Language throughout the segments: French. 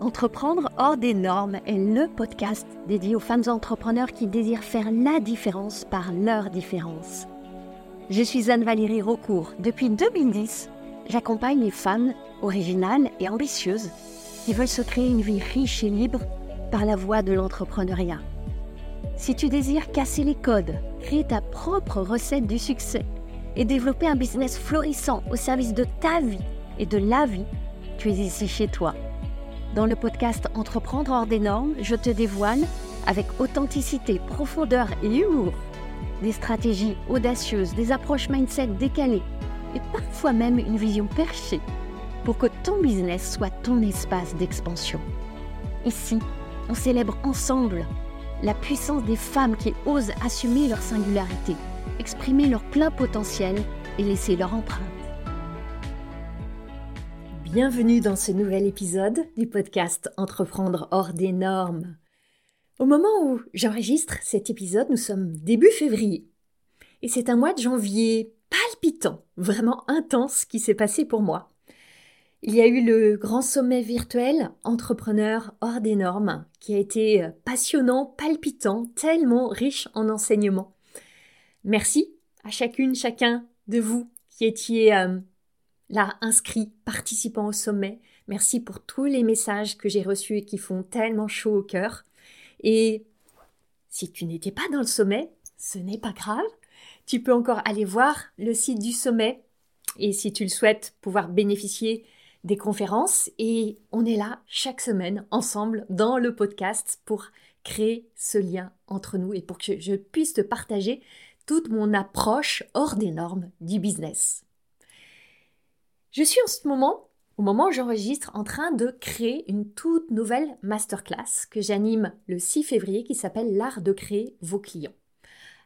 Entreprendre hors des normes est le podcast dédié aux femmes entrepreneurs qui désirent faire la différence par leur différence. Je suis Anne-Valérie Raucourt. Depuis 2010, j'accompagne les femmes originales et ambitieuses qui veulent se créer une vie riche et libre par la voie de l'entrepreneuriat. Si tu désires casser les codes, créer ta propre recette du succès et développer un business florissant au service de ta vie et de la vie, tu es ici chez toi. Dans le podcast Entreprendre hors des normes, je te dévoile, avec authenticité, profondeur et humour, des stratégies audacieuses, des approches mindset décalées et parfois même une vision perchée pour que ton business soit ton espace d'expansion. Ici, on célèbre ensemble la puissance des femmes qui osent assumer leur singularité, exprimer leur plein potentiel et laisser leur empreinte. Bienvenue dans ce nouvel épisode du podcast Entreprendre hors des normes. Au moment où j'enregistre cet épisode, nous sommes début février. Et c'est un mois de janvier palpitant, vraiment intense qui s'est passé pour moi. Il y a eu le grand sommet virtuel Entrepreneur hors des normes qui a été passionnant, palpitant, tellement riche en enseignements. Merci à chacune, chacun de vous qui étiez euh, là inscrit, participant au sommet. Merci pour tous les messages que j'ai reçus et qui font tellement chaud au cœur. Et si tu n'étais pas dans le sommet, ce n'est pas grave. Tu peux encore aller voir le site du sommet et si tu le souhaites, pouvoir bénéficier des conférences. Et on est là chaque semaine ensemble dans le podcast pour créer ce lien entre nous et pour que je puisse te partager toute mon approche hors des normes du business. Je suis en ce moment, au moment où j'enregistre, en train de créer une toute nouvelle masterclass que j'anime le 6 février qui s'appelle L'art de créer vos clients.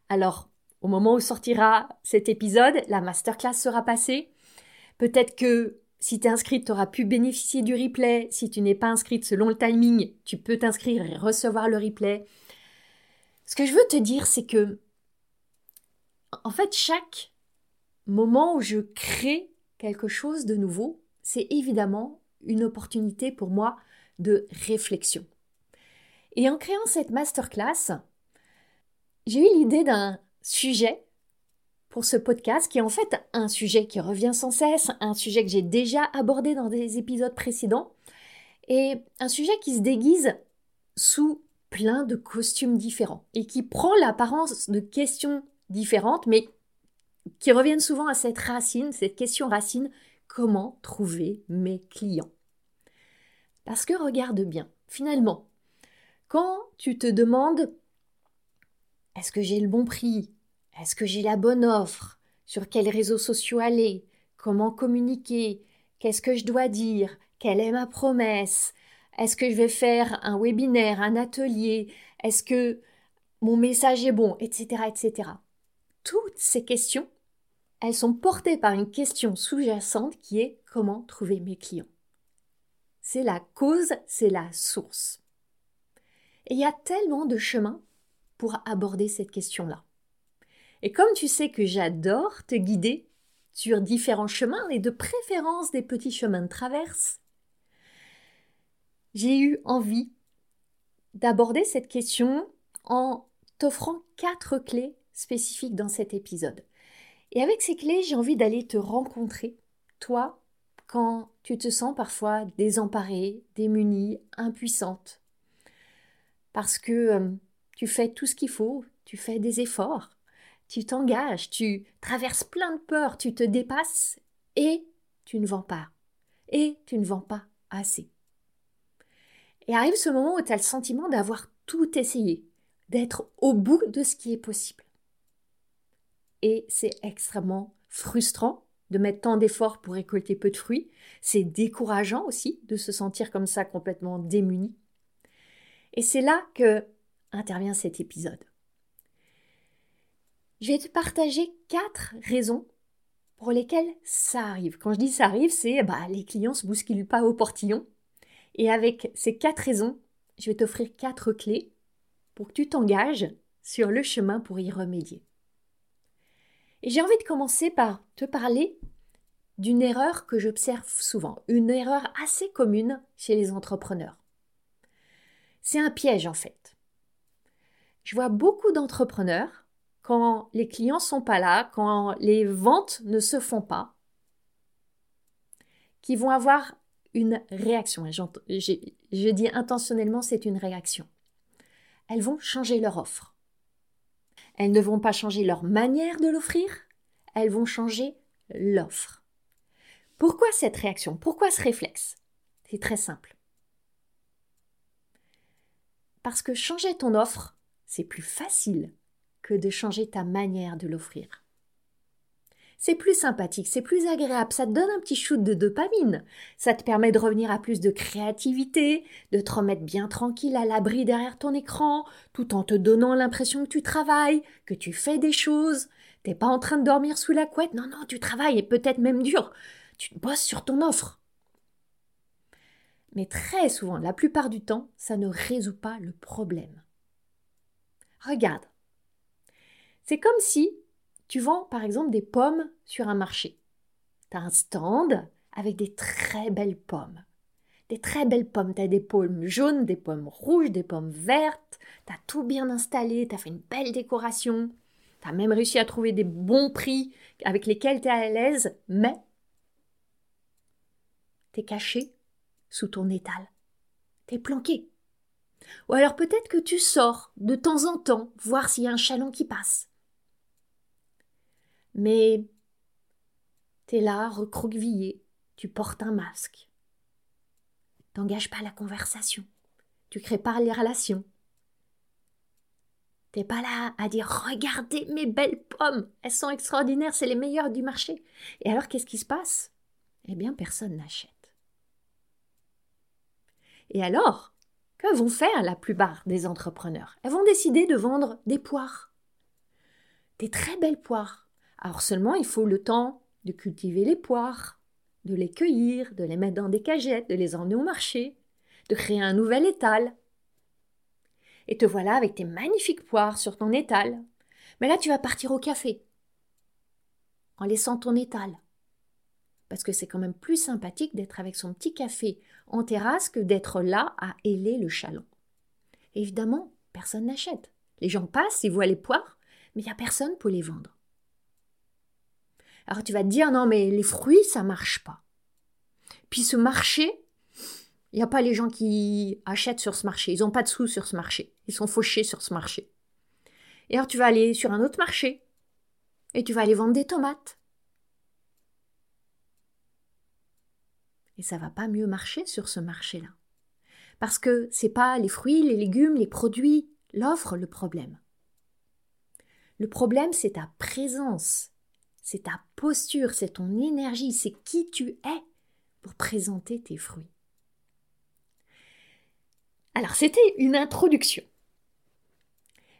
Alors, au moment où sortira cet épisode, la masterclass sera passée. Peut-être que si tu es inscrite, tu auras pu bénéficier du replay. Si tu n'es pas inscrite selon le timing, tu peux t'inscrire et recevoir le replay. Ce que je veux te dire, c'est que, en fait, chaque moment où je crée quelque chose de nouveau, c'est évidemment une opportunité pour moi de réflexion. Et en créant cette masterclass, j'ai eu l'idée d'un sujet pour ce podcast qui est en fait un sujet qui revient sans cesse, un sujet que j'ai déjà abordé dans des épisodes précédents, et un sujet qui se déguise sous plein de costumes différents et qui prend l'apparence de questions différentes, mais qui reviennent souvent à cette racine, cette question racine, comment trouver mes clients? Parce que regarde bien, finalement, quand tu te demandes est-ce que j'ai le bon prix? Est-ce que j'ai la bonne offre? Sur quels réseaux sociaux aller? Comment communiquer? Qu'est-ce que je dois dire? Quelle est ma promesse? Est-ce que je vais faire un webinaire, un atelier? Est-ce que mon message est bon? Etc. etc toutes ces questions, elles sont portées par une question sous-jacente qui est comment trouver mes clients. C'est la cause, c'est la source. Et il y a tellement de chemins pour aborder cette question-là. Et comme tu sais que j'adore te guider sur différents chemins et de préférence des petits chemins de traverse, j'ai eu envie d'aborder cette question en t'offrant quatre clés spécifiques dans cet épisode. Et avec ces clés, j'ai envie d'aller te rencontrer, toi, quand tu te sens parfois désemparée, démunie, impuissante. Parce que euh, tu fais tout ce qu'il faut, tu fais des efforts, tu t'engages, tu traverses plein de peurs, tu te dépasses et tu ne vends pas. Et tu ne vends pas assez. Et arrive ce moment où tu as le sentiment d'avoir tout essayé, d'être au bout de ce qui est possible et c'est extrêmement frustrant de mettre tant d'efforts pour récolter peu de fruits. C'est décourageant aussi de se sentir comme ça complètement démuni. Et c'est là que intervient cet épisode. Je vais te partager quatre raisons pour lesquelles ça arrive. Quand je dis ça arrive, c'est bah, les clients se bousculent pas au portillon. Et avec ces quatre raisons, je vais t'offrir quatre clés pour que tu t'engages sur le chemin pour y remédier. J'ai envie de commencer par te parler d'une erreur que j'observe souvent, une erreur assez commune chez les entrepreneurs. C'est un piège en fait. Je vois beaucoup d'entrepreneurs, quand les clients sont pas là, quand les ventes ne se font pas, qui vont avoir une réaction. je dis intentionnellement, c'est une réaction. Elles vont changer leur offre. Elles ne vont pas changer leur manière de l'offrir, elles vont changer l'offre. Pourquoi cette réaction? Pourquoi ce réflexe? C'est très simple. Parce que changer ton offre, c'est plus facile que de changer ta manière de l'offrir c'est plus sympathique, c'est plus agréable, ça te donne un petit shoot de dopamine. Ça te permet de revenir à plus de créativité, de te remettre bien tranquille à l'abri derrière ton écran, tout en te donnant l'impression que tu travailles, que tu fais des choses. T'es pas en train de dormir sous la couette, non, non, tu travailles et peut-être même dur. Tu bosses sur ton offre. Mais très souvent, la plupart du temps, ça ne résout pas le problème. Regarde. C'est comme si tu vends par exemple des pommes sur un marché. Tu as un stand avec des très belles pommes. Des très belles pommes. Tu as des pommes jaunes, des pommes rouges, des pommes vertes. Tu as tout bien installé, tu as fait une belle décoration. Tu as même réussi à trouver des bons prix avec lesquels tu es à l'aise, mais tu es caché sous ton étal. Tu es planqué. Ou alors peut-être que tu sors de temps en temps voir s'il y a un chaland qui passe. Mais t'es là, recroquevillé, tu portes un masque. T'engages pas la conversation, tu crées pas les relations. T'es pas là à dire regardez mes belles pommes, elles sont extraordinaires, c'est les meilleures du marché. Et alors qu'est-ce qui se passe? Eh bien, personne n'achète. Et alors, que vont faire la plupart des entrepreneurs? Elles vont décider de vendre des poires. Des très belles poires alors seulement, il faut le temps de cultiver les poires, de les cueillir, de les mettre dans des cagettes, de les emmener au marché, de créer un nouvel étal. Et te voilà avec tes magnifiques poires sur ton étal. Mais là, tu vas partir au café, en laissant ton étal. Parce que c'est quand même plus sympathique d'être avec son petit café en terrasse que d'être là à héler le chaland. évidemment, personne n'achète. Les gens passent, ils voient les poires, mais il n'y a personne pour les vendre. Alors tu vas te dire non mais les fruits ça marche pas. Puis ce marché, il n'y a pas les gens qui achètent sur ce marché, ils n'ont pas de sous sur ce marché, ils sont fauchés sur ce marché. Et alors tu vas aller sur un autre marché et tu vas aller vendre des tomates. Et ça va pas mieux marcher sur ce marché-là. Parce que c'est pas les fruits, les légumes, les produits, l'offre le problème. Le problème, c'est ta présence c'est ta posture, c'est ton énergie, c'est qui tu es pour présenter tes fruits. Alors, c'était une introduction.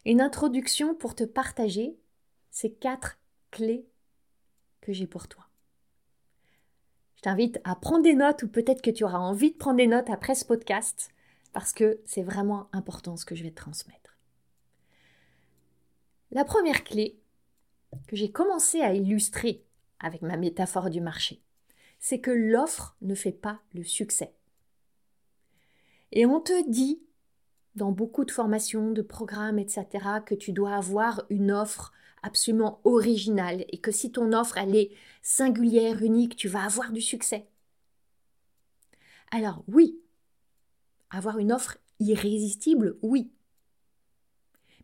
Une introduction pour te partager ces quatre clés que j'ai pour toi. Je t'invite à prendre des notes ou peut-être que tu auras envie de prendre des notes après ce podcast parce que c'est vraiment important ce que je vais te transmettre. La première clé, que j'ai commencé à illustrer avec ma métaphore du marché, c'est que l'offre ne fait pas le succès. Et on te dit, dans beaucoup de formations, de programmes, etc., que tu dois avoir une offre absolument originale et que si ton offre elle est singulière, unique, tu vas avoir du succès. Alors oui, avoir une offre irrésistible, oui.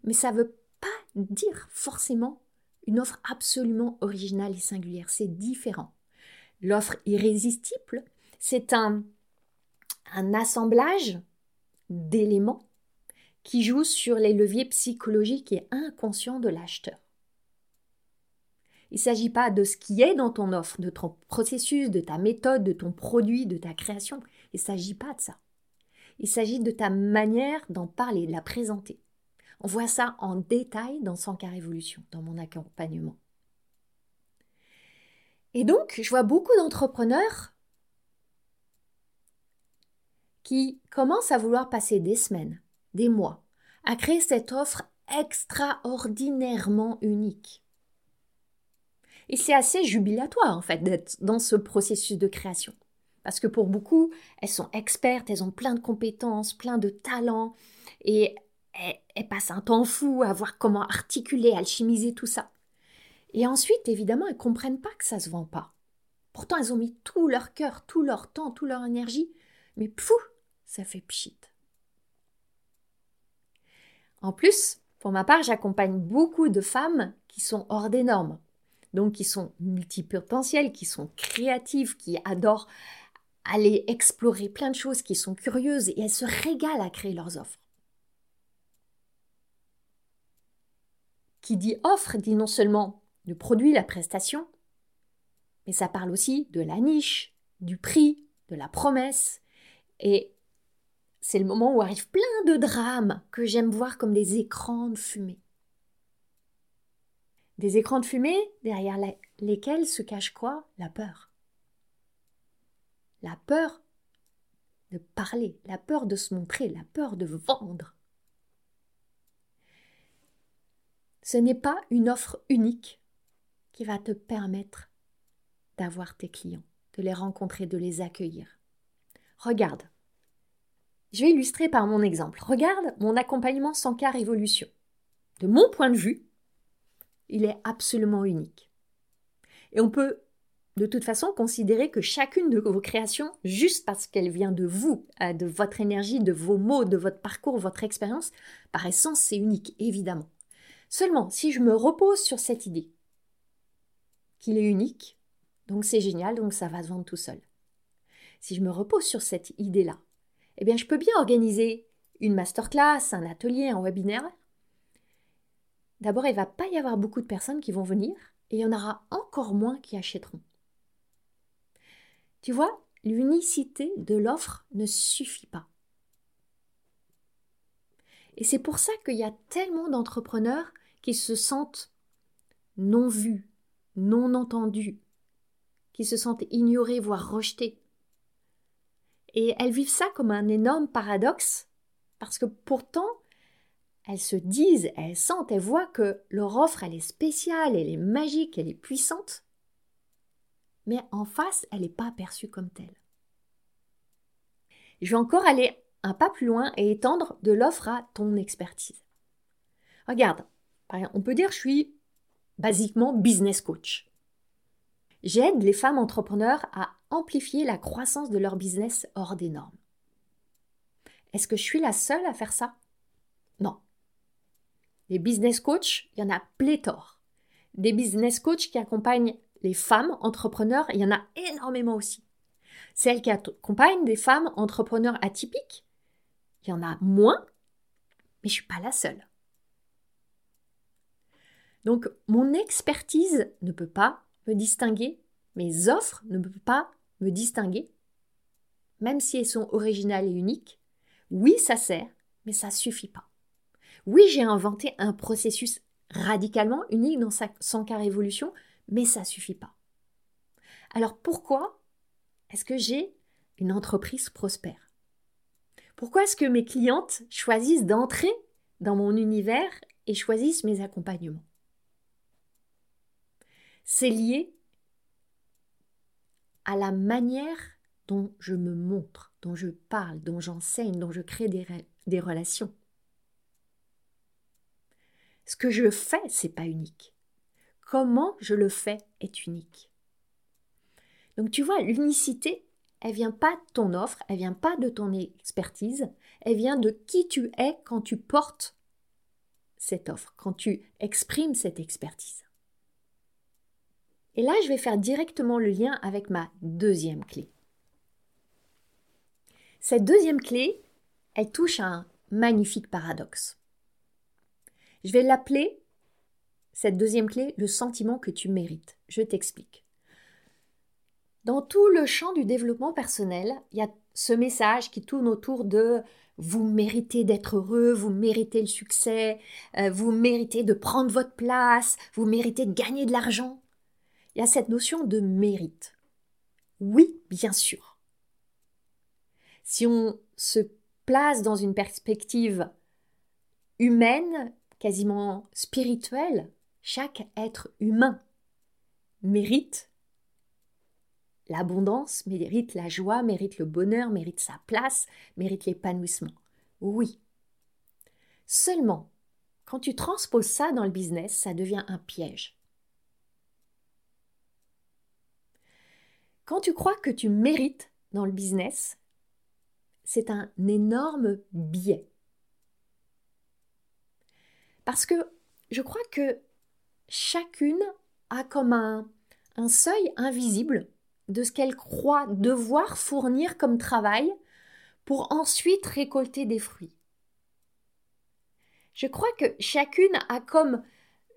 Mais ça ne veut pas dire forcément une offre absolument originale et singulière. C'est différent. L'offre irrésistible, c'est un, assemblage d'éléments qui jouent sur les leviers psychologiques et inconscients de l'acheteur. Il ne s'agit pas de ce qui est dans ton offre, de ton processus, de ta méthode, de ton produit, de ta création. Il ne s'agit pas de ça. Il s'agit de ta manière d'en parler, de la présenter. On voit ça en détail dans 100 cas révolution, dans mon accompagnement. Et donc, je vois beaucoup d'entrepreneurs qui commencent à vouloir passer des semaines, des mois, à créer cette offre extraordinairement unique. Et c'est assez jubilatoire, en fait, d'être dans ce processus de création. Parce que pour beaucoup, elles sont expertes, elles ont plein de compétences, plein de talents, et elles, passent un temps fou à voir comment articuler, alchimiser tout ça. Et ensuite, évidemment, elles comprennent pas que ça se vend pas. Pourtant, elles ont mis tout leur cœur, tout leur temps, toute leur énergie, mais pfou, ça fait pchit. En plus, pour ma part, j'accompagne beaucoup de femmes qui sont hors des normes, donc qui sont multipotentielles, qui sont créatives, qui adorent aller explorer plein de choses, qui sont curieuses et elles se régalent à créer leurs offres. Qui dit offre dit non seulement le produit, la prestation, mais ça parle aussi de la niche, du prix, de la promesse. Et c'est le moment où arrivent plein de drames que j'aime voir comme des écrans de fumée. Des écrans de fumée derrière lesquels se cache quoi? La peur. La peur de parler, la peur de se montrer, la peur de vendre. Ce n'est pas une offre unique qui va te permettre d'avoir tes clients, de les rencontrer, de les accueillir. Regarde, je vais illustrer par mon exemple. Regarde mon accompagnement sans car évolution. De mon point de vue, il est absolument unique. Et on peut de toute façon considérer que chacune de vos créations, juste parce qu'elle vient de vous, euh, de votre énergie, de vos mots, de votre parcours, votre expérience, par essence, c'est unique, évidemment. Seulement, si je me repose sur cette idée qu'il est unique, donc c'est génial, donc ça va se vendre tout seul. Si je me repose sur cette idée-là, eh bien, je peux bien organiser une masterclass, un atelier, un webinaire. D'abord, il ne va pas y avoir beaucoup de personnes qui vont venir et il y en aura encore moins qui achèteront. Tu vois, l'unicité de l'offre ne suffit pas. Et c'est pour ça qu'il y a tellement d'entrepreneurs qui se sentent non vus, non entendus, qui se sentent ignorés, voire rejetés. Et elles vivent ça comme un énorme paradoxe, parce que pourtant, elles se disent, elles sentent, elles voient que leur offre, elle est spéciale, elle est magique, elle est puissante, mais en face, elle n'est pas perçue comme telle. Je vais encore aller un pas plus loin et étendre de l'offre à ton expertise. Regarde, on peut dire que je suis basiquement business coach. J'aide les femmes entrepreneurs à amplifier la croissance de leur business hors des normes. Est-ce que je suis la seule à faire ça? Non. Les business coachs, il y en a pléthore. Des business coachs qui accompagnent les femmes entrepreneurs, il y en a énormément aussi. Celles qui accompagnent des femmes entrepreneurs atypiques, il y en a moins, mais je ne suis pas la seule. Donc mon expertise ne peut pas me distinguer, mes offres ne peuvent pas me distinguer, même si elles sont originales et uniques. Oui, ça sert, mais ça suffit pas. Oui, j'ai inventé un processus radicalement unique dans sa 100 révolution, mais ça suffit pas. Alors pourquoi est-ce que j'ai une entreprise prospère? Pourquoi est-ce que mes clientes choisissent d'entrer dans mon univers et choisissent mes accompagnements? C'est lié à la manière dont je me montre, dont je parle, dont j'enseigne, dont je crée des, relations. Ce que je fais, c'est pas unique. Comment je le fais est unique. Donc tu vois, l'unicité, elle vient pas de ton offre, elle vient pas de ton expertise, elle vient de qui tu es quand tu portes cette offre, quand tu exprimes cette expertise. Et là, je vais faire directement le lien avec ma deuxième clé. Cette deuxième clé, elle touche à un magnifique paradoxe. Je vais l'appeler, cette deuxième clé, le sentiment que tu mérites. Je t'explique. Dans tout le champ du développement personnel, il y a ce message qui tourne autour de vous méritez d'être heureux, vous méritez le succès, euh, vous méritez de prendre votre place, vous méritez de gagner de l'argent il y a cette notion de mérite. Oui, bien sûr. Si on se place dans une perspective humaine, quasiment spirituelle, chaque être humain mérite l'abondance, mérite la joie, mérite le bonheur, mérite sa place, mérite l'épanouissement. Oui. Seulement, quand tu transposes ça dans le business, ça devient un piège. Quand tu crois que tu mérites dans le business, c'est un énorme biais. Parce que je crois que chacune a comme un, seuil invisible de ce qu'elle croit devoir fournir comme travail pour ensuite récolter des fruits. Je crois que chacune a comme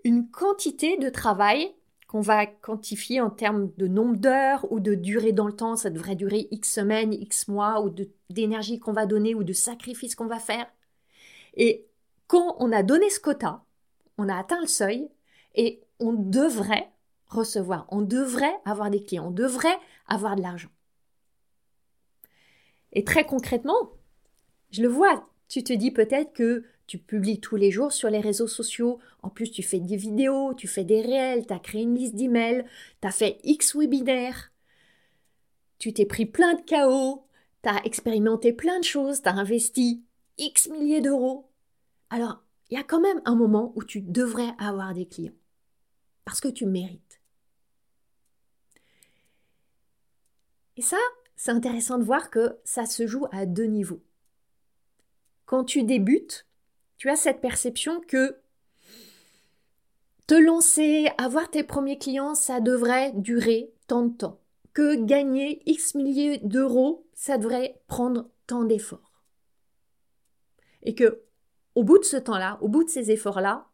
une quantité de travail qu'on va quantifier en termes de nombre d'heures ou de durée dans le temps, ça devrait durer X semaines, X mois, ou d'énergie qu'on va donner ou de sacrifices qu'on va faire. Et quand on a donné ce quota, on a atteint le seuil et on devrait recevoir, on devrait avoir des clients, on devrait avoir de l'argent. Et très concrètement, je le vois, tu te dis peut-être que tu publies tous les jours sur les réseaux sociaux. En plus, tu fais des vidéos, tu fais des réels, tu as créé une liste d'emails, tu as fait X webinaires. Tu t'es pris plein de chaos, tu as expérimenté plein de choses, tu as investi X milliers d'euros. Alors, il y a quand même un moment où tu devrais avoir des clients. Parce que tu mérites. Et ça, c'est intéressant de voir que ça se joue à deux niveaux. Quand tu débutes, tu as cette perception que te lancer, avoir tes premiers clients, ça devrait durer tant de temps. Que gagner X milliers d'euros, ça devrait prendre tant d'efforts. Et que, au bout de ce temps-là, au bout de ces efforts-là,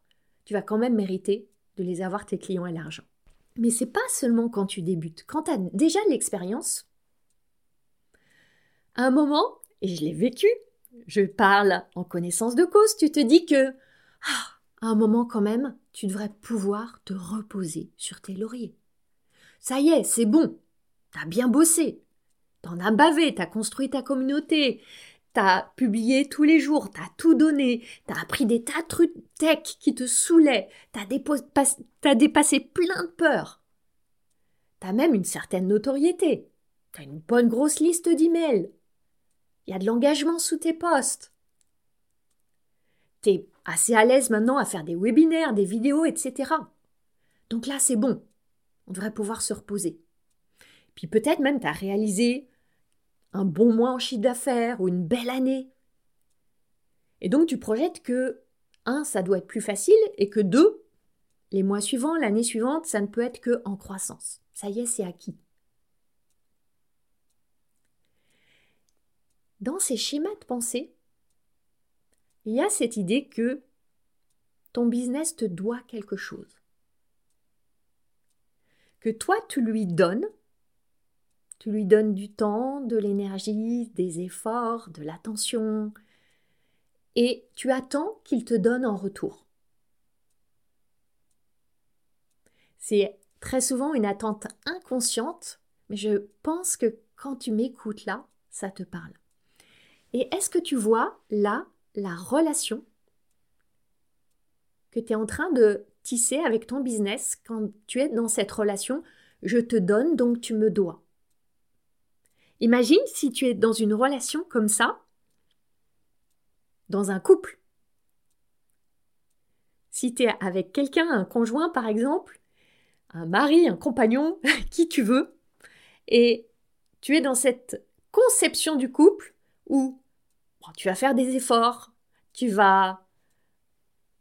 tu vas quand même mériter de les avoir tes clients et l'argent. Mais c'est pas seulement quand tu débutes. Quand tu as déjà l'expérience, à un moment, et je l'ai vécu, je parle en connaissance de cause, tu te dis que, ah, à un moment quand même, tu devrais pouvoir te reposer sur tes lauriers. Ça y est, c'est bon. T'as bien bossé. T'en as bavé, t'as construit ta communauté, t'as publié tous les jours, t'as tout donné, t'as appris des tas de trucs tech qui te saoulaient, t'as, as dépassé plein de peurs. T'as même une certaine notoriété. T'as une bonne grosse liste d'emails. Il y a de l'engagement sous tes postes. T'es assez à l'aise maintenant à faire des webinaires, des vidéos, etc. Donc là, c'est bon. On devrait pouvoir se reposer. Puis peut-être même tu réalisé un bon mois en chiffre d'affaires ou une belle année. Et donc tu projettes que, un, ça doit être plus facile et que deux, les mois suivants, l'année suivante, ça ne peut être que en croissance. Ça y est, c'est acquis. Dans ces schémas de pensée, il y a cette idée que ton business te doit quelque chose. Que toi, tu lui donnes, tu lui donnes du temps, de l'énergie, des efforts, de l'attention, et tu attends qu'il te donne en retour. C'est très souvent une attente inconsciente, mais je pense que quand tu m'écoutes là, ça te parle. Et est-ce que tu vois là la relation que tu es en train de tisser avec ton business quand tu es dans cette relation? Je te donne donc tu me dois. Imagine si tu es dans une relation comme ça, dans un couple. Si tu es avec quelqu'un, un conjoint par exemple, un mari, un compagnon, qui tu veux, et tu es dans cette conception du couple où tu vas faire des efforts, tu vas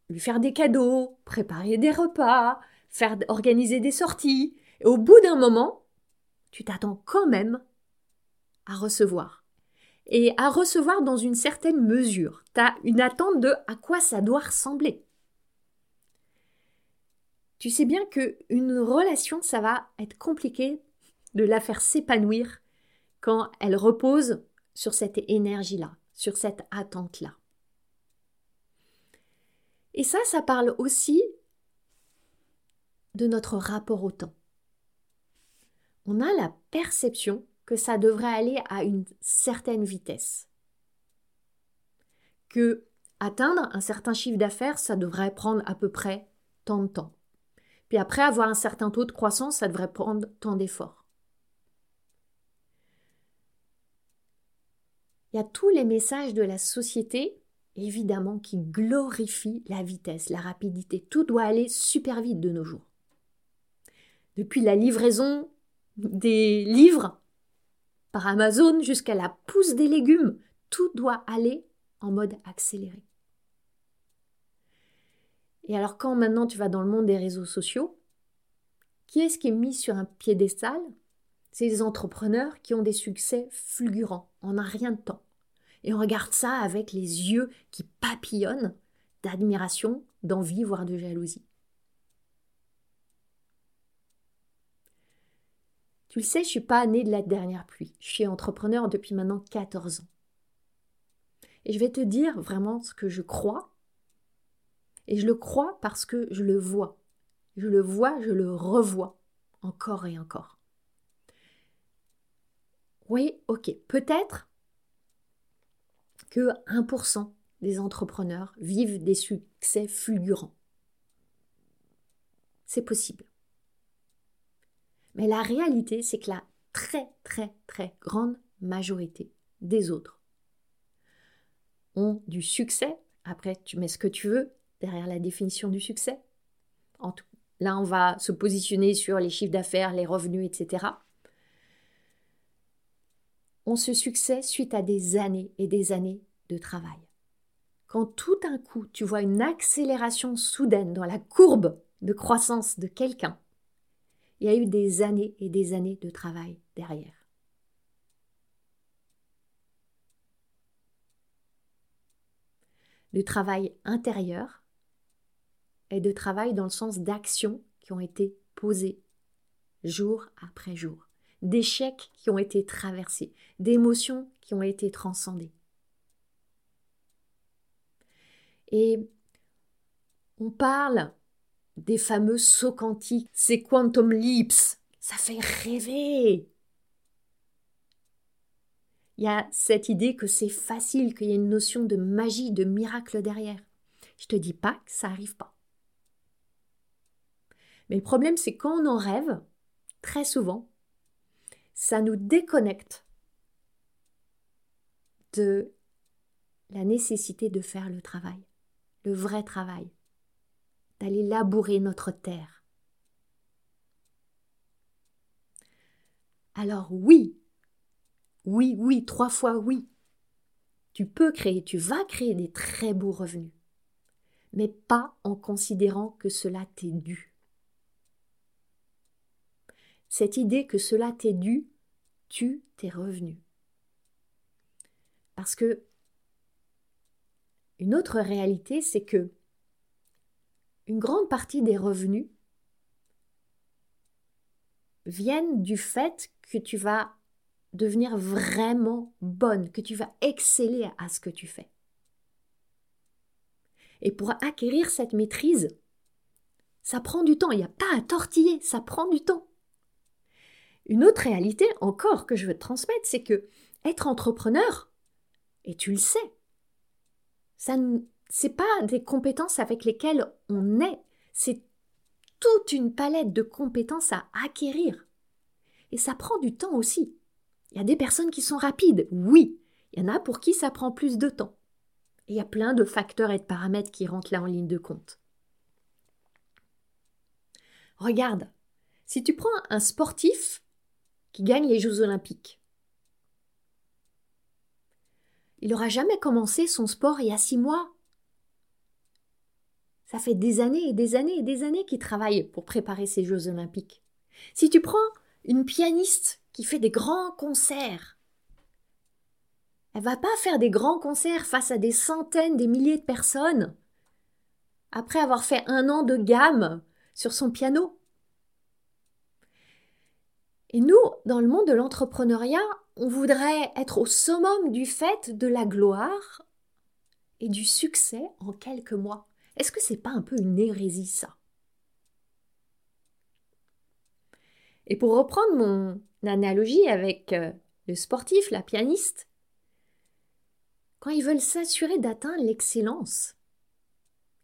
lui faire des cadeaux, préparer des repas, faire organiser des sorties, et au bout d'un moment, tu t'attends quand même à recevoir. Et à recevoir dans une certaine mesure. Tu as une attente de à quoi ça doit ressembler. Tu sais bien que une relation, ça va être compliqué de la faire s'épanouir quand elle repose sur cette énergie-là, sur cette attente-là. Et ça, ça parle aussi de notre rapport au temps. On a la perception que ça devrait aller à une certaine vitesse. Que atteindre un certain chiffre d'affaires, ça devrait prendre à peu près tant de temps. Puis après avoir un certain taux de croissance, ça devrait prendre tant d'efforts. Il y a tous les messages de la société, évidemment, qui glorifient la vitesse, la rapidité. Tout doit aller super vite de nos jours. Depuis la livraison des livres par Amazon jusqu'à la pousse des légumes, tout doit aller en mode accéléré. Et alors quand maintenant tu vas dans le monde des réseaux sociaux, qui est-ce qui est mis sur un piédestal? C'est les entrepreneurs qui ont des succès fulgurants en un rien de temps. Et on regarde ça avec les yeux qui papillonnent d'admiration, d'envie, voire de jalousie. Tu le sais, je suis pas née de la dernière pluie. Je suis entrepreneur depuis maintenant 14 ans. Et je vais te dire vraiment ce que je crois. Et je le crois parce que je le vois. Je le vois, je le revois encore et encore. Oui, ok, peut-être que 1% des entrepreneurs vivent des succès fulgurants. C'est possible. Mais la réalité, c'est que la très très très grande majorité des autres ont du succès. Après, tu mets ce que tu veux derrière la définition du succès. En tout, là, on va se positionner sur les chiffres d'affaires, les revenus, etc. Se succès suite à des années et des années de travail. Quand tout d'un coup, tu vois une accélération soudaine dans la courbe de croissance de quelqu'un, il y a eu des années et des années de travail derrière. De travail intérieur et de travail dans le sens d'actions qui ont été posées jour après jour, d'échecs qui ont été traversés, d'émotions qui ont été transcendées. Et on parle des fameux sauts quantiques, ces quantum leaps. Ça fait rêver. Il y a cette idée que c'est facile, qu'il y a une notion de magie, de miracle derrière. Je te dis pas que ça n'arrive pas. Mais le problème, c'est quand on en rêve, très souvent, ça nous déconnecte de la nécessité de faire le travail, le vrai travail, d'aller labourer notre terre. Alors oui, oui, oui, trois fois oui. Tu peux créer, tu vas créer des très beaux revenus, mais pas en considérant que cela t'est dû. Cette idée que cela t'est dû tue tes revenus. Parce que une autre réalité, c'est que une grande partie des revenus viennent du fait que tu vas devenir vraiment bonne, que tu vas exceller à ce que tu fais. Et pour acquérir cette maîtrise, ça prend du temps, il n'y a pas à tortiller, ça prend du temps. Une autre réalité encore que je veux te transmettre, c'est que être entrepreneur, et tu le sais, ça c'est pas des compétences avec lesquelles on est, c'est toute une palette de compétences à acquérir. Et ça prend du temps aussi. Il y a des personnes qui sont rapides, oui. Il y en a pour qui ça prend plus de temps. Il y a plein de facteurs et de paramètres qui rentrent là en ligne de compte. Regarde, si tu prends un sportif qui gagne les Jeux olympiques, il n'aura jamais commencé son sport il y a six mois ça fait des années et des années et des années qu'il travaille pour préparer ces Jeux olympiques. Si tu prends une pianiste qui fait des grands concerts, elle va pas faire des grands concerts face à des centaines, des milliers de personnes après avoir fait un an de gamme sur son piano. Et nous, dans le monde de l'entrepreneuriat, on voudrait être au summum du fait de la gloire et du succès en quelques mois. Est-ce que c'est pas un peu une hérésie ça? Et pour reprendre mon analogie avec euh, le sportif, la pianiste, quand ils veulent s'assurer d'atteindre l'excellence,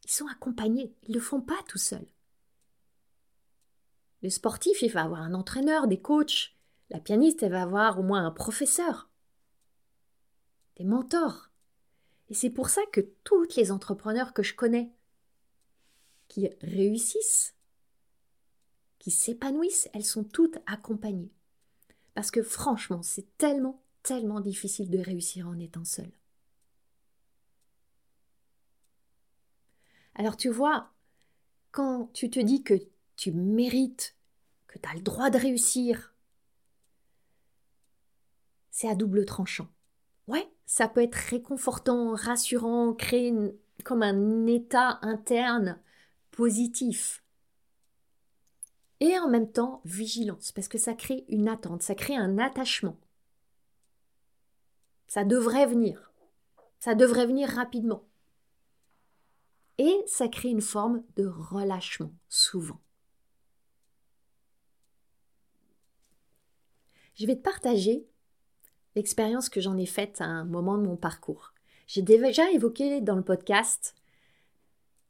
ils sont accompagnés, ils ne le font pas tout seuls. Le sportif, il va avoir un entraîneur, des coachs. La pianiste, elle va avoir au moins un professeur. des mentors. Et c'est pour ça que toutes les entrepreneurs que je connais qui réussissent, qui s'épanouissent, elles sont toutes accompagnées. Parce que franchement, c'est tellement, tellement difficile de réussir en étant seul. Alors tu vois, quand tu te dis que tu mérites, que tu as le droit de réussir, c'est à double tranchant. Ouais, ça peut être réconfortant, rassurant, créer comme un état interne positif. Et en même temps, vigilance, parce que ça crée une attente, ça crée un attachement. Ça devrait venir. Ça devrait venir rapidement. Et ça crée une forme de relâchement, souvent. Je vais te partager l'expérience que j'en ai faite à un moment de mon parcours. J'ai déjà évoqué dans le podcast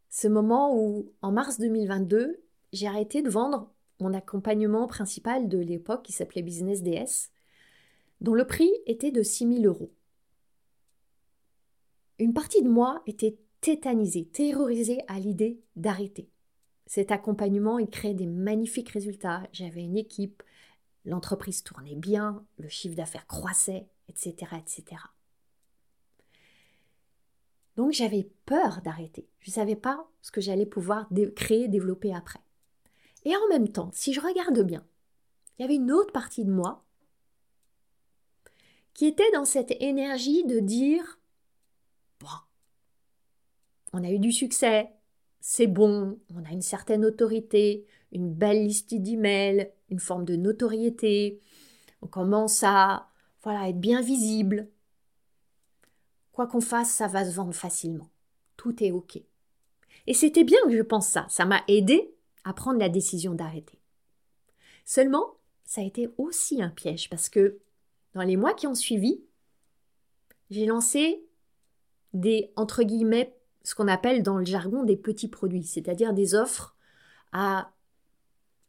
ce moment où, en mars 2022, j'ai arrêté de vendre mon accompagnement principal de l'époque qui s'appelait Business DS, dont le prix était de 6 000 euros. Une partie de moi était tétanisée, terrorisée à l'idée d'arrêter. Cet accompagnement, il créait des magnifiques résultats. J'avais une équipe, l'entreprise tournait bien, le chiffre d'affaires croissait, etc., etc. Donc j'avais peur d'arrêter. Je ne savais pas ce que j'allais pouvoir créer, développer après. Et en même temps, si je regarde bien, il y avait une autre partie de moi qui était dans cette énergie de dire bon, on a eu du succès, c'est bon, on a une certaine autorité, une belle liste d'emails, une forme de notoriété, on commence à voilà, être bien visible. Quoi qu'on fasse, ça va se vendre facilement. Tout est OK. Et c'était bien que je pense ça. Ça m'a aidé à prendre la décision d'arrêter. Seulement, ça a été aussi un piège parce que dans les mois qui ont suivi, j'ai lancé des, entre guillemets, ce qu'on appelle dans le jargon des petits produits, c'est-à-dire des offres à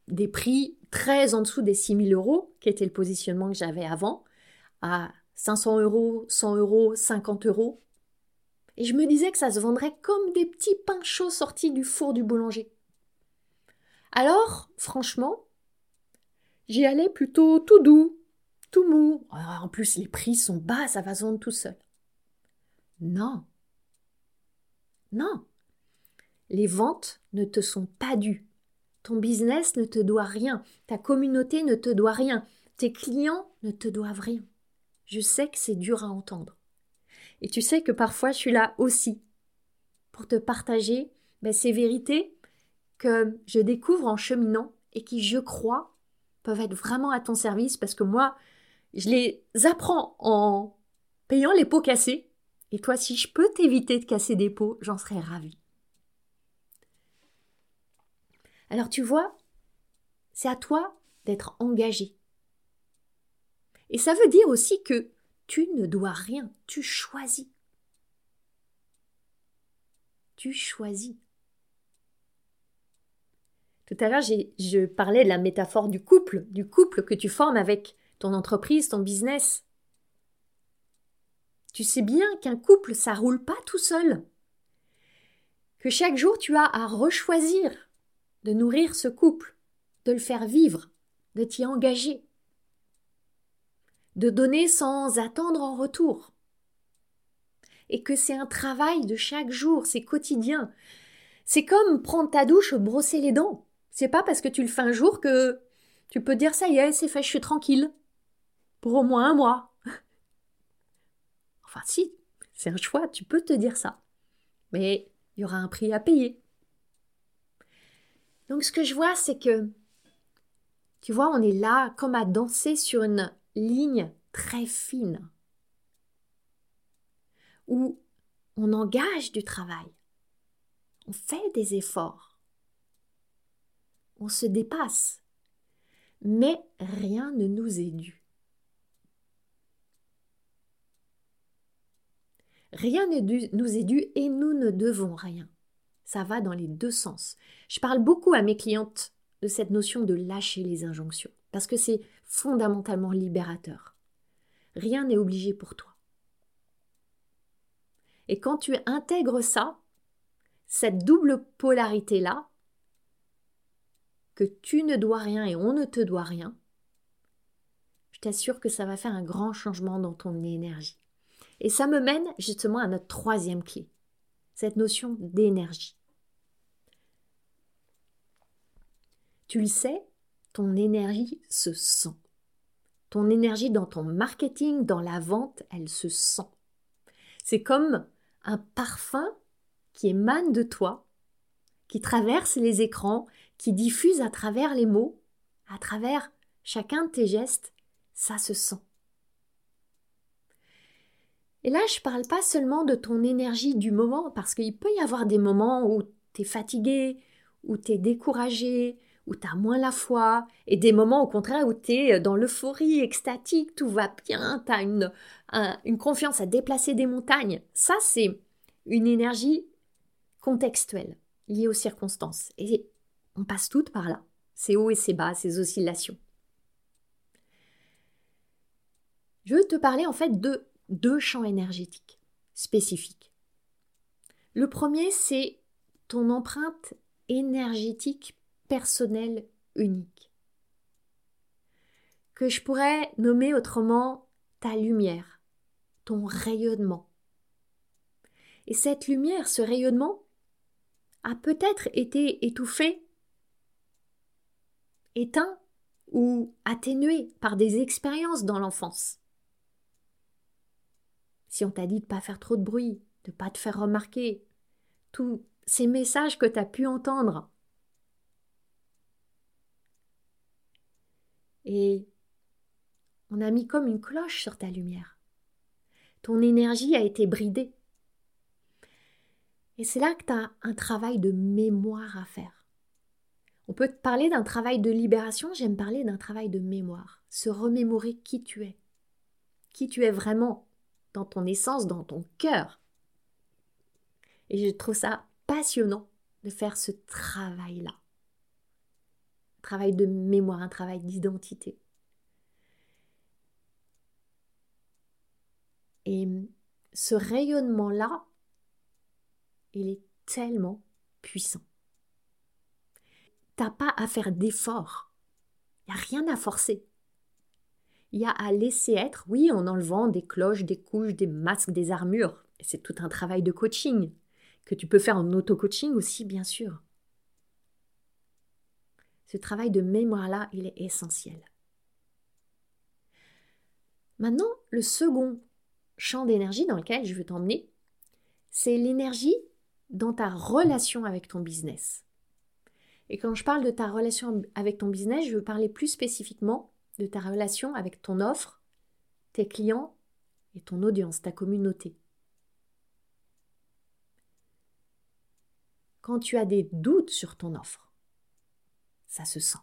des prix très en dessous des 6 000 euros, qui était le positionnement que j'avais avant, à 500 euros, 100 euros, 50 euros. Et je me disais que ça se vendrait comme des petits pains chauds sortis du four du boulanger. Alors, franchement, j'y allais plutôt tout doux, tout mou. Ah, en plus, les prix sont bas, ça va se vendre tout seul. Non. Non. Les ventes ne te sont pas dues. Ton business ne te doit rien. Ta communauté ne te doit rien. Tes clients ne te doivent rien. Je sais que c'est dur à entendre. Et tu sais que parfois je suis là aussi pour te partager ben, ces vérités que je découvre en cheminant et qui, je crois, peuvent être vraiment à ton service parce que moi, je les apprends en payant les pots cassés. Et toi, si je peux t'éviter de casser des pots, j'en serais ravie. Alors tu vois, c'est à toi d'être engagé. Et ça veut dire aussi que tu ne dois rien, tu choisis. Tu choisis. Tout à l'heure, je parlais de la métaphore du couple, du couple que tu formes avec ton entreprise, ton business. Tu sais bien qu'un couple, ça roule pas tout seul. Que chaque jour, tu as à rechoisir de nourrir ce couple, de le faire vivre, de t'y engager, de donner sans attendre en retour. Et que c'est un travail de chaque jour, c'est quotidien. C'est comme prendre ta douche, brosser les dents. C'est pas parce que tu le fais un jour que tu peux dire ça y est, c'est fait, je suis tranquille. Pour au moins un mois. enfin, si, c'est un choix, tu peux te dire ça. Mais il y aura un prix à payer. Donc ce que je vois, c'est que, tu vois, on est là comme à danser sur une ligne très fine, où on engage du travail, on fait des efforts, on se dépasse, mais rien ne nous est dû. Rien ne nous est dû et nous ne devons rien. Ça va dans les deux sens. Je parle beaucoup à mes clientes de cette notion de lâcher les injonctions, parce que c'est fondamentalement libérateur. Rien n'est obligé pour toi. Et quand tu intègres ça, cette double polarité-là, que tu ne dois rien et on ne te doit rien, je t'assure que ça va faire un grand changement dans ton énergie. Et ça me mène justement à notre troisième clé, cette notion d'énergie. Tu le sais, ton énergie se sent. Ton énergie dans ton marketing, dans la vente, elle se sent. C'est comme un parfum qui émane de toi, qui traverse les écrans, qui diffuse à travers les mots, à travers chacun de tes gestes, ça se sent. Et là, je ne parle pas seulement de ton énergie du moment, parce qu'il peut y avoir des moments où tu es fatigué, où tu es découragé, où tu as moins la foi, et des moments au contraire où tu es dans l'euphorie extatique, tout va bien, tu as une, une confiance à déplacer des montagnes. Ça, c'est une énergie contextuelle, liée aux circonstances. Et on passe toutes par là, ces hauts et ces bas, ces oscillations. Je veux te parler en fait de deux champs énergétiques spécifiques. Le premier, c'est ton empreinte énergétique personnelle unique, que je pourrais nommer autrement ta lumière, ton rayonnement. Et cette lumière, ce rayonnement, a peut-être été étouffé, éteint ou atténué par des expériences dans l'enfance. Si on t'a dit de ne pas faire trop de bruit, de ne pas te faire remarquer, tous ces messages que tu as pu entendre. Et on a mis comme une cloche sur ta lumière. Ton énergie a été bridée. Et c'est là que tu as un travail de mémoire à faire. On peut te parler d'un travail de libération, j'aime parler d'un travail de mémoire. Se remémorer qui tu es. Qui tu es vraiment, dans ton essence, dans ton cœur. Et je trouve ça passionnant de faire ce travail-là. Travail de mémoire, un travail d'identité. Et ce rayonnement-là, il est tellement puissant. T'as pas à faire d'efforts. Il n'y a rien à forcer. Il y a à laisser être, oui, en enlevant des cloches, des couches, des masques, des armures. C'est tout un travail de coaching que tu peux faire en auto-coaching aussi, bien sûr. Ce travail de mémoire-là, il est essentiel. Maintenant, le second champ d'énergie dans lequel je veux t'emmener, c'est l'énergie dans ta relation avec ton business. Et quand je parle de ta relation avec ton business, je veux parler plus spécifiquement de ta relation avec ton offre, tes clients et ton audience, ta communauté. Quand tu as des doutes sur ton offre, ça se sent.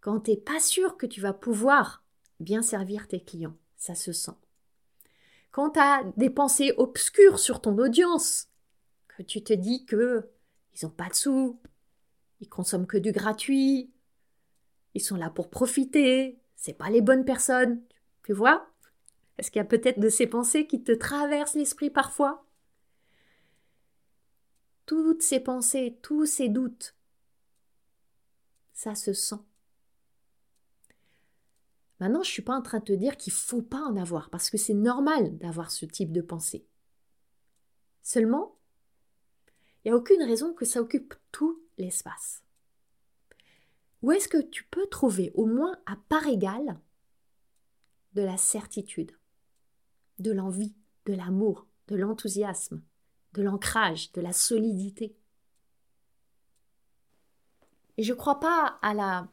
Quand tu n'es pas sûr que tu vas pouvoir bien servir tes clients, ça se sent quand tu as des pensées obscures sur ton audience, que tu te dis que ils n'ont pas de sous, ils consomment que du gratuit, ils sont là pour profiter, c'est pas les bonnes personnes. Tu vois? Est-ce qu'il y a peut-être de ces pensées qui te traversent l'esprit parfois? Toutes ces pensées, tous ces doutes, ça se sent. Maintenant, je ne suis pas en train de te dire qu'il ne faut pas en avoir, parce que c'est normal d'avoir ce type de pensée. Seulement, il n'y a aucune raison que ça occupe tout l'espace. Où est-ce que tu peux trouver, au moins à part égale, de la certitude, de l'envie, de l'amour, de l'enthousiasme, de l'ancrage, de la solidité Et je ne crois pas à la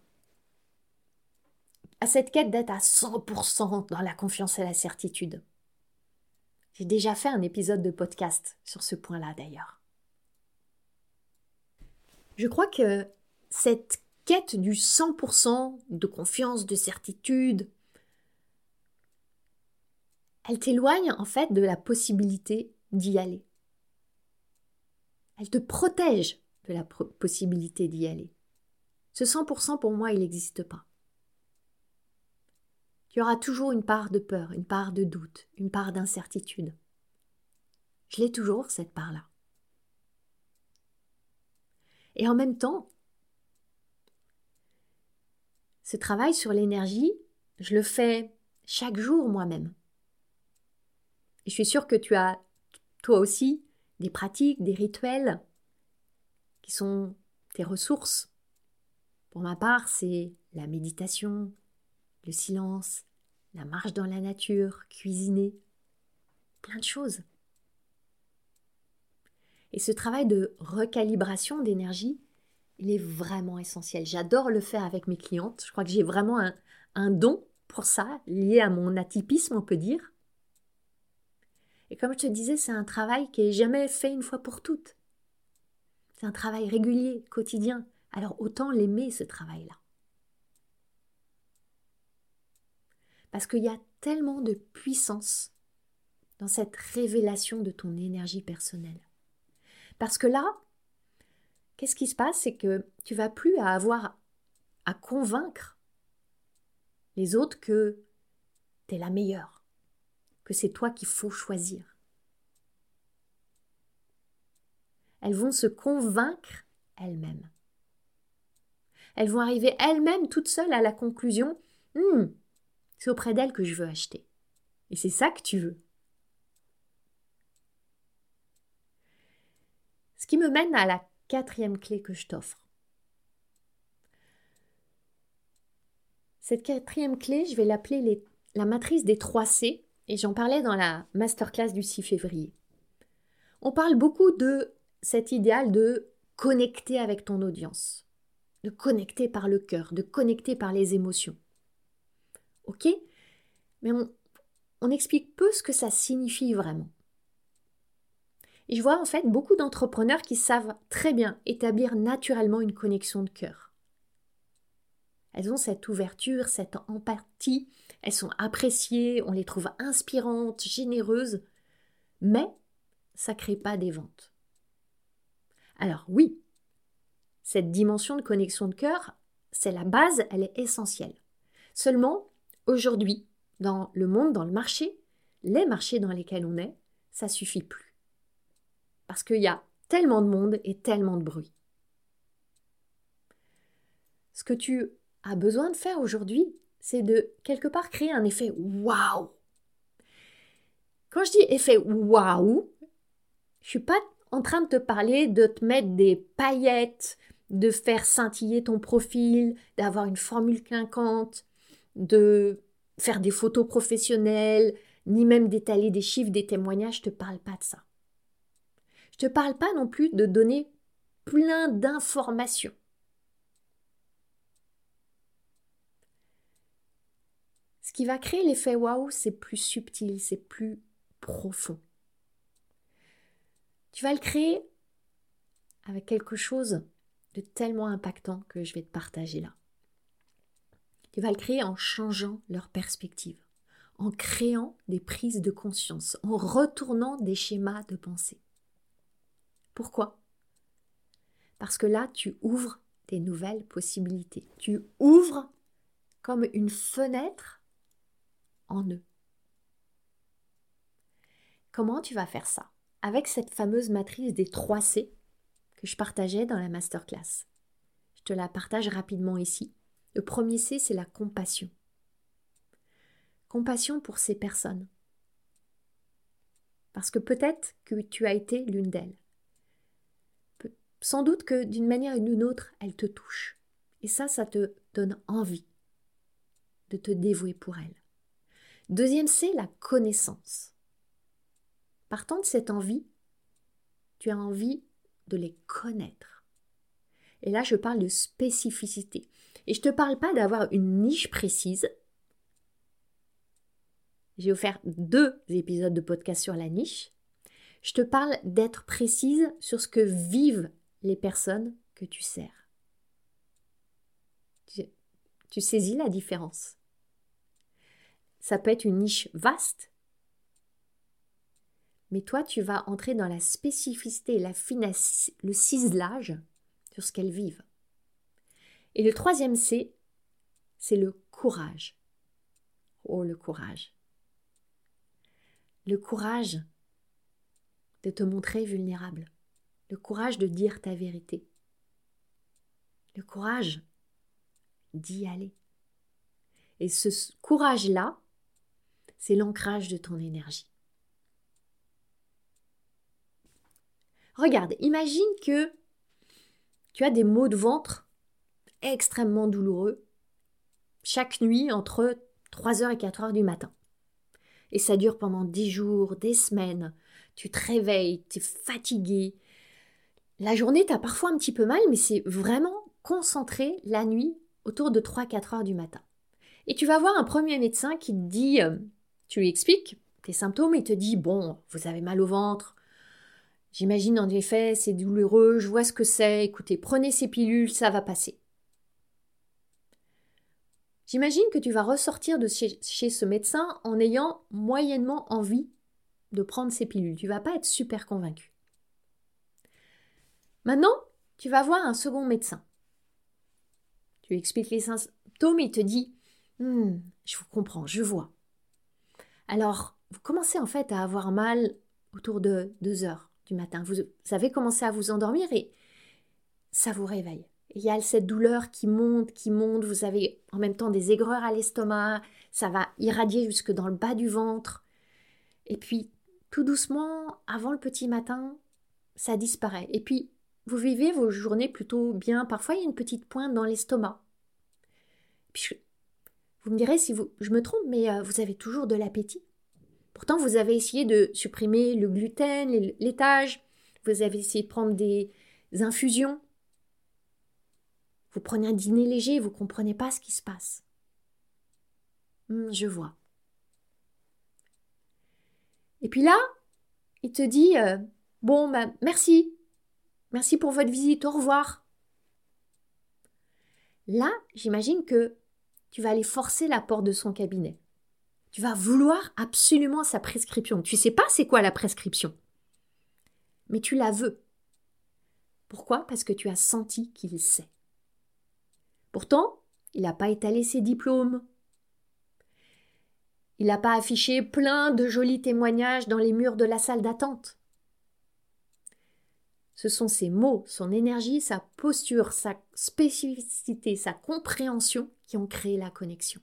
à cette quête d'être à 100% dans la confiance et la certitude. J'ai déjà fait un épisode de podcast sur ce point-là d'ailleurs. Je crois que cette quête du 100% de confiance, de certitude, elle t'éloigne en fait de la possibilité d'y aller. Elle te protège de la possibilité d'y aller. Ce 100% pour moi, il n'existe pas. Tu auras toujours une part de peur, une part de doute, une part d'incertitude. Je l'ai toujours, cette part-là. Et en même temps, ce travail sur l'énergie, je le fais chaque jour moi-même. Et je suis sûre que tu as, toi aussi, des pratiques, des rituels qui sont tes ressources. Pour ma part, c'est la méditation, le silence, la marche dans la nature, cuisiner, plein de choses. Et ce travail de recalibration d'énergie, il est vraiment essentiel. J'adore le faire avec mes clientes. Je crois que j'ai vraiment un, un, don pour ça, lié à mon atypisme, on peut dire. Et comme je te disais, c'est un travail qui est jamais fait une fois pour toutes. C'est un travail régulier, quotidien. Alors autant l'aimer, ce travail-là. Parce qu'il y a tellement de puissance dans cette révélation de ton énergie personnelle. Parce que là, qu'est-ce qui se passe? C'est que tu vas plus avoir à convaincre les autres que tu es la meilleure, que c'est toi qu'il faut choisir. Elles vont se convaincre elles-mêmes. Elles vont arriver elles-mêmes toutes seules à la conclusion hmm, c'est auprès d'elles que je veux acheter. Et c'est ça que tu veux. Ce qui me mène à la quatrième clé que je t'offre. Cette quatrième clé, je vais l'appeler la matrice des 3 C, et j'en parlais dans la masterclass du 6 février. On parle beaucoup de cet idéal de connecter avec ton audience, de connecter par le cœur, de connecter par les émotions. Ok? Mais on, explique peu ce que ça signifie vraiment. Et je vois en fait beaucoup d'entrepreneurs qui savent très bien établir naturellement une connexion de cœur. Elles ont cette ouverture, cette empathie, elles sont appréciées, on les trouve inspirantes, généreuses, mais ça ne crée pas des ventes. Alors oui, cette dimension de connexion de cœur, c'est la base, elle est essentielle. Seulement, aujourd'hui, dans le monde, dans le marché, les marchés dans lesquels on est, ça suffit plus parce qu'il y a tellement de monde et tellement de bruit. Ce que tu as besoin de faire aujourd'hui, c'est de quelque part créer un effet waouh. Quand je dis effet waouh, je suis pas en train de te parler de te mettre des paillettes, de faire scintiller ton profil, d'avoir une formule clinquante, de faire des photos professionnelles, ni même d'étaler des chiffres, des témoignages, je te parle pas de ça. Je te parle pas non plus de donner plein d'informations. Ce qui va créer l'effet waouh, c'est plus subtil, c'est plus profond. Tu vas le créer avec quelque chose de tellement impactant que je vais te partager là. Tu vas le créer en changeant leur perspective, en créant des prises de conscience, en retournant des schémas de pensée. Pourquoi? Parce que là, tu ouvres des nouvelles possibilités. Tu ouvres comme une fenêtre eux. Comment tu vas faire ça? Avec cette fameuse matrice des 3 C que je partageais dans la masterclass. Je te la partage rapidement ici. Le premier C, c'est la compassion. Compassion pour ces personnes. Parce que peut-être que tu as été l'une d'elles. Sans doute que d'une manière ou d'une autre, elle te touche. Et ça, ça te donne envie de te dévouer pour elle. Deuxième, c'est la connaissance. Partant de cette envie, tu as envie de les connaître. Et là, je parle de spécificité. Et je ne te parle pas d'avoir une niche précise. J'ai offert deux épisodes de podcast sur la niche. Je te parle d'être précise sur ce que vivent les personnes que tu sers. Tu, saisis la différence. Ça peut être une niche vaste, mais toi, tu vas entrer dans la spécificité, la finesse, le ciselage sur ce qu'elles vivent. Et le troisième C, c'est le courage. Oh, le courage. Le courage de te montrer vulnérable. Le courage de dire ta vérité. Le courage d'y aller. Et ce courage-là, c'est l'ancrage de ton énergie. Regarde, imagine que tu as des maux de ventre extrêmement douloureux chaque nuit entre 3h et 4h du matin. Et ça dure pendant 10 jours, des semaines. Tu te réveilles, tu es fatigué. La journée, tu as parfois un petit peu mal, mais c'est vraiment concentré la nuit autour de 3-4 heures du matin. Et tu vas voir un premier médecin qui te dit, euh, tu lui expliques tes symptômes, il te dit, bon, vous avez mal au ventre, j'imagine en effet, c'est douloureux, je vois ce que c'est, écoutez, prenez ces pilules, ça va passer. J'imagine que tu vas ressortir de chez, ce médecin en ayant moyennement envie de prendre ces pilules. Tu vas pas être super convaincu. Maintenant, tu vas voir un second médecin. Tu lui expliques les symptômes, il te dit hmm, Je vous comprends, je vois. Alors, vous commencez en fait à avoir mal autour de 2 heures du matin. Vous avez commencé à vous endormir et ça vous réveille. Il y a cette douleur qui monte, qui monte, vous avez en même temps des aigreurs à l'estomac, ça va irradier jusque dans le bas du ventre. Et puis, tout doucement, avant le petit matin, ça disparaît. Et puis, vous vivez vos journées plutôt bien. Parfois, il y a une petite pointe dans l'estomac. Puis, vous me direz si vous, je me trompe, mais euh, vous avez toujours de l'appétit. Pourtant, vous avez essayé de supprimer le gluten, les laitage, vous avez essayé de prendre des infusions. Vous prenez un dîner léger, vous ne comprenez pas ce qui se passe. Hum, je vois. Et puis là, il te dit euh, Bon, ben, merci. Merci pour votre visite, au revoir. Là, j'imagine que tu vas aller forcer la porte de son cabinet. Tu vas vouloir absolument sa prescription. Tu sais pas c'est quoi la prescription. Mais tu la veux. Pourquoi? Parce que tu as senti qu'il sait. Pourtant, il n'a pas étalé ses diplômes. Il n'a pas affiché plein de jolis témoignages dans les murs de la salle d'attente. Ce sont ses mots, son énergie, sa posture, sa spécificité, sa compréhension qui ont créé la connexion.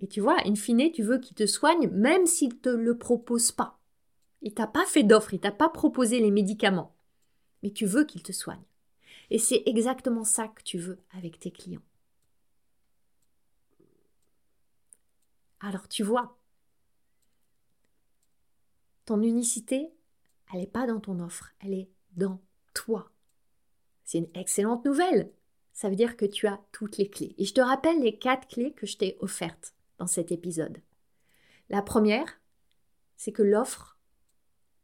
Et tu vois, in fine, tu veux qu'il te soigne même s'il ne te le propose pas. Il t'a pas fait d'offre, il t'a pas proposé les médicaments. Mais tu veux qu'il te soigne. Et c'est exactement ça que tu veux avec tes clients. Alors tu vois, ton unicité, elle n'est pas dans ton offre, elle est dans toi. C'est une excellente nouvelle. Ça veut dire que tu as toutes les clés. Et je te rappelle les quatre clés que je t'ai offertes dans cet épisode. La première, c'est que l'offre,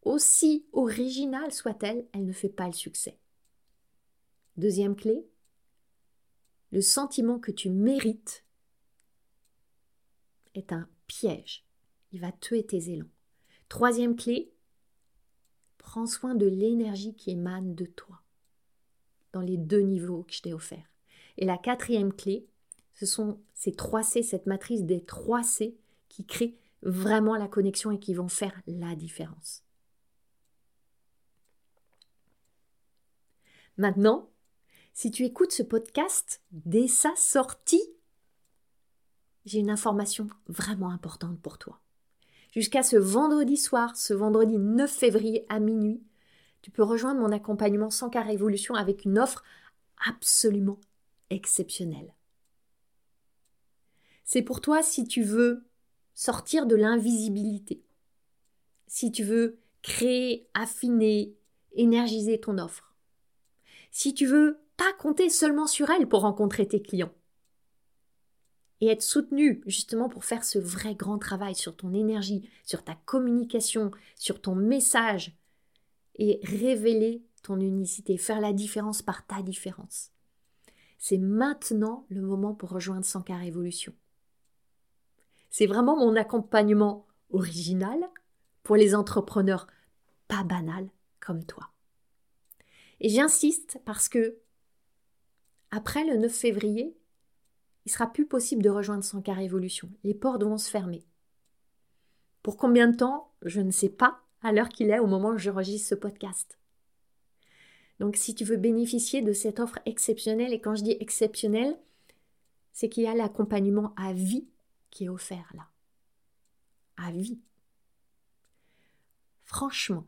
aussi originale soit-elle, elle ne fait pas le succès. Deuxième clé, le sentiment que tu mérites est un piège. Il va tuer tes élans. Troisième clé, prends soin de l'énergie qui émane de toi dans les deux niveaux que je t'ai offerts. Et la quatrième clé, ce sont ces trois C, cette matrice des trois C qui créent vraiment la connexion et qui vont faire la différence. Maintenant, si tu écoutes ce podcast dès sa sortie, j'ai une information vraiment importante pour toi. Jusqu'à ce vendredi soir, ce vendredi 9 février à minuit, tu peux rejoindre mon accompagnement sans car révolution avec une offre absolument exceptionnelle. C'est pour toi si tu veux sortir de l'invisibilité, si tu veux créer, affiner, énergiser ton offre, si tu veux pas compter seulement sur elle pour rencontrer tes clients. Et être soutenu justement pour faire ce vrai grand travail sur ton énergie, sur ta communication, sur ton message et révéler ton unicité, faire la différence par ta différence. C'est maintenant le moment pour rejoindre Sankar Révolution. C'est vraiment mon accompagnement original pour les entrepreneurs pas banals comme toi. Et j'insiste parce que après le 9 février, il sera plus possible de rejoindre 100 cas révolution. Les portes vont se fermer. Pour combien de temps? Je ne sais pas à l'heure qu'il est au moment où j'enregistre ce podcast. Donc si tu veux bénéficier de cette offre exceptionnelle, et quand je dis exceptionnelle, c'est qu'il y a l'accompagnement à vie qui est offert là. À vie. Franchement,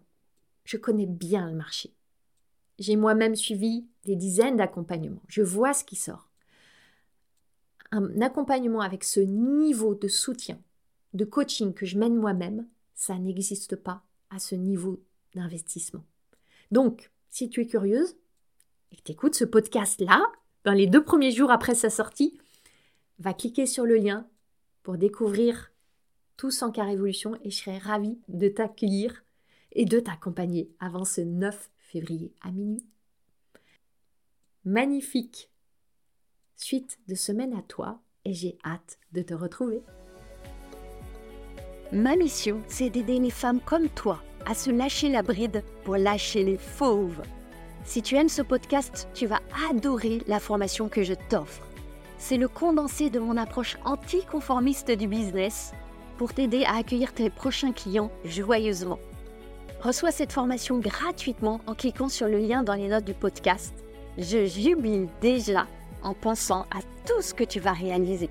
je connais bien le marché. J'ai moi-même suivi des dizaines d'accompagnements. Je vois ce qui sort. Un accompagnement avec ce niveau de soutien, de coaching que je mène moi-même, ça n'existe pas à ce niveau d'investissement. Donc, si tu es curieuse et que tu écoutes ce podcast-là, dans les deux premiers jours après sa sortie, va cliquer sur le lien pour découvrir tout sans cas révolution et je serai ravie de t'accueillir et de t'accompagner avant ce 9 février à minuit. Magnifique suite de semaine à toi et j'ai hâte de te retrouver. Ma mission, c'est d'aider les femmes comme toi à se lâcher la bride pour lâcher les fauves. Si tu aimes ce podcast, tu vas adorer la formation que je t'offre. C'est le condensé de mon approche anticonformiste du business pour t'aider à accueillir tes prochains clients joyeusement. Reçois cette formation gratuitement en cliquant sur le lien dans les notes du podcast. Je jubile déjà en pensant à tout ce que tu vas réaliser.